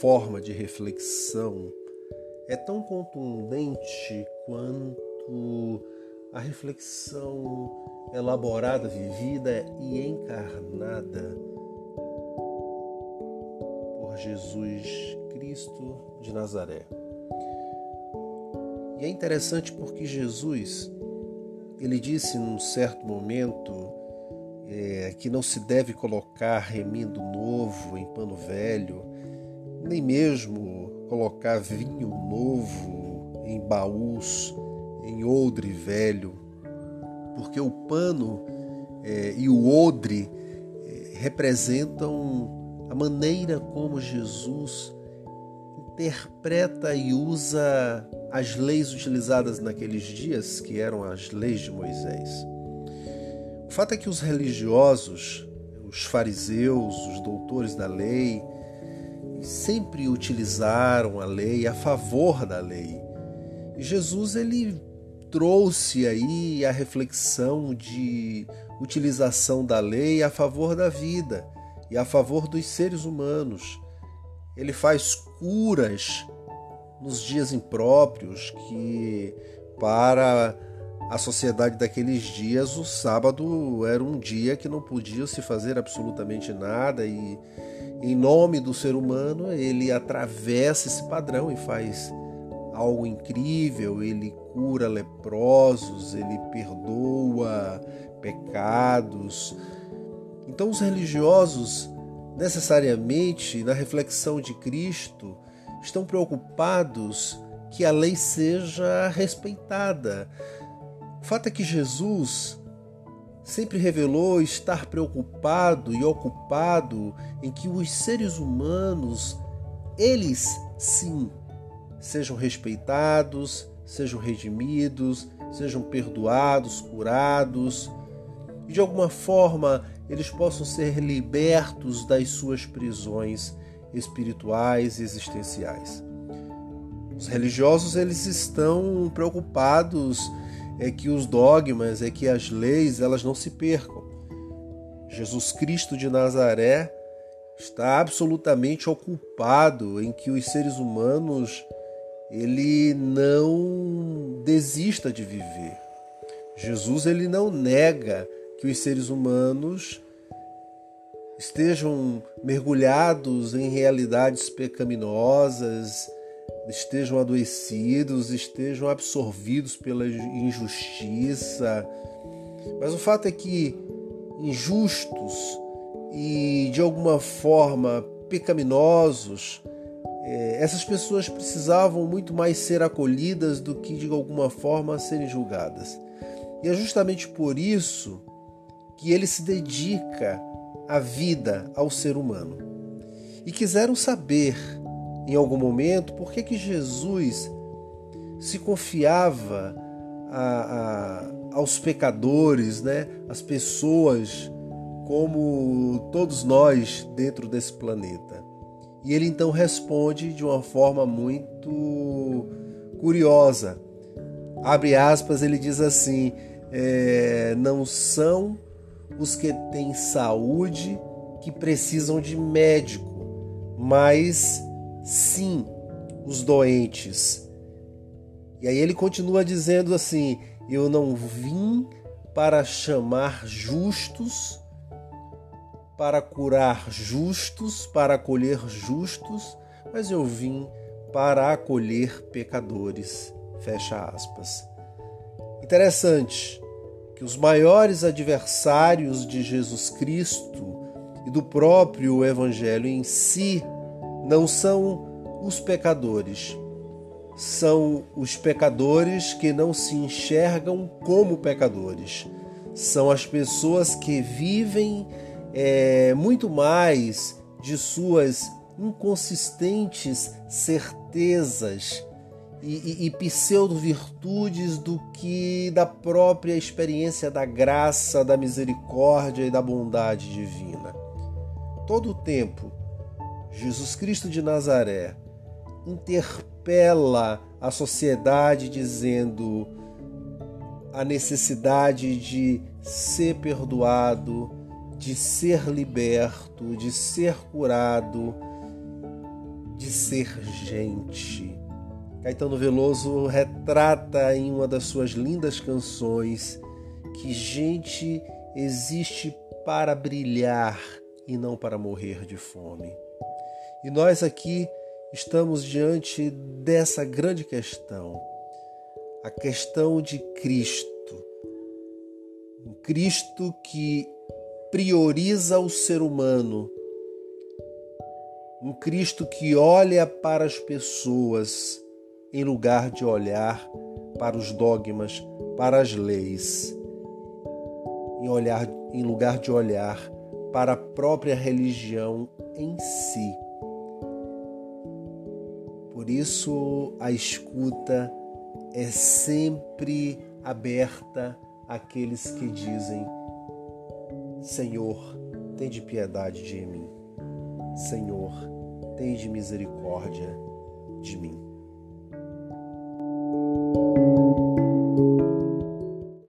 forma de reflexão é tão contundente quanto a reflexão elaborada, vivida e encarnada por Jesus Cristo de Nazaré. E é interessante porque Jesus, ele disse num certo momento é, que não se deve colocar remindo novo em pano velho, nem mesmo colocar vinho novo em baús, em odre velho, porque o pano é, e o odre é, representam a maneira como Jesus interpreta e usa as leis utilizadas naqueles dias, que eram as leis de Moisés. O fato é que os religiosos, os fariseus, os doutores da lei, sempre utilizaram a lei a favor da lei. Jesus ele trouxe aí a reflexão de utilização da lei a favor da vida e a favor dos seres humanos. Ele faz curas nos dias impróprios que para a sociedade daqueles dias o sábado era um dia que não podia se fazer absolutamente nada e em nome do ser humano, ele atravessa esse padrão e faz algo incrível, ele cura leprosos, ele perdoa pecados. Então, os religiosos, necessariamente, na reflexão de Cristo, estão preocupados que a lei seja respeitada. O fato é que Jesus sempre revelou estar preocupado e ocupado em que os seres humanos, eles sim, sejam respeitados, sejam redimidos, sejam perdoados, curados e de alguma forma eles possam ser libertos das suas prisões espirituais e existenciais. Os religiosos eles estão preocupados é que os dogmas, é que as leis, elas não se percam. Jesus Cristo de Nazaré está absolutamente ocupado em que os seres humanos ele não desista de viver. Jesus ele não nega que os seres humanos estejam mergulhados em realidades pecaminosas, estejam adoecidos, estejam absorvidos pela injustiça. Mas o fato é que injustos e de alguma forma pecaminosos, é, essas pessoas precisavam muito mais ser acolhidas do que de alguma forma serem julgadas. E é justamente por isso que ele se dedica a vida ao ser humano. E quiseram saber em algum momento por que, que Jesus se confiava a, a, aos pecadores, né? as pessoas como todos nós dentro desse planeta. E ele então responde de uma forma muito curiosa. Abre aspas, ele diz assim: é, não são os que têm saúde que precisam de médico, mas sim os doentes. E aí ele continua dizendo assim: Eu não vim para chamar justos, para curar justos, para acolher justos, mas eu vim para acolher pecadores. Fecha aspas. Interessante que os maiores adversários de Jesus Cristo e do próprio Evangelho em si não são os pecadores, são os pecadores que não se enxergam como pecadores. São as pessoas que vivem é, muito mais de suas inconsistentes certezas e, e, e pseudo-virtudes do que da própria experiência da graça, da misericórdia e da bondade divina. Todo o tempo, Jesus Cristo de Nazaré interpela a sociedade dizendo a necessidade de ser perdoado, de ser liberto, de ser curado, de ser gente. Caetano Veloso retrata em uma das suas lindas canções que gente existe para brilhar e não para morrer de fome. E nós aqui estamos diante dessa grande questão, a questão de Cristo. Um Cristo que prioriza o ser humano, um Cristo que olha para as pessoas em lugar de olhar para os dogmas, para as leis, em, olhar, em lugar de olhar para a própria religião em si. Por isso, a escuta é sempre aberta àqueles que dizem: Senhor, tem de piedade de mim. Senhor, tem de misericórdia de mim.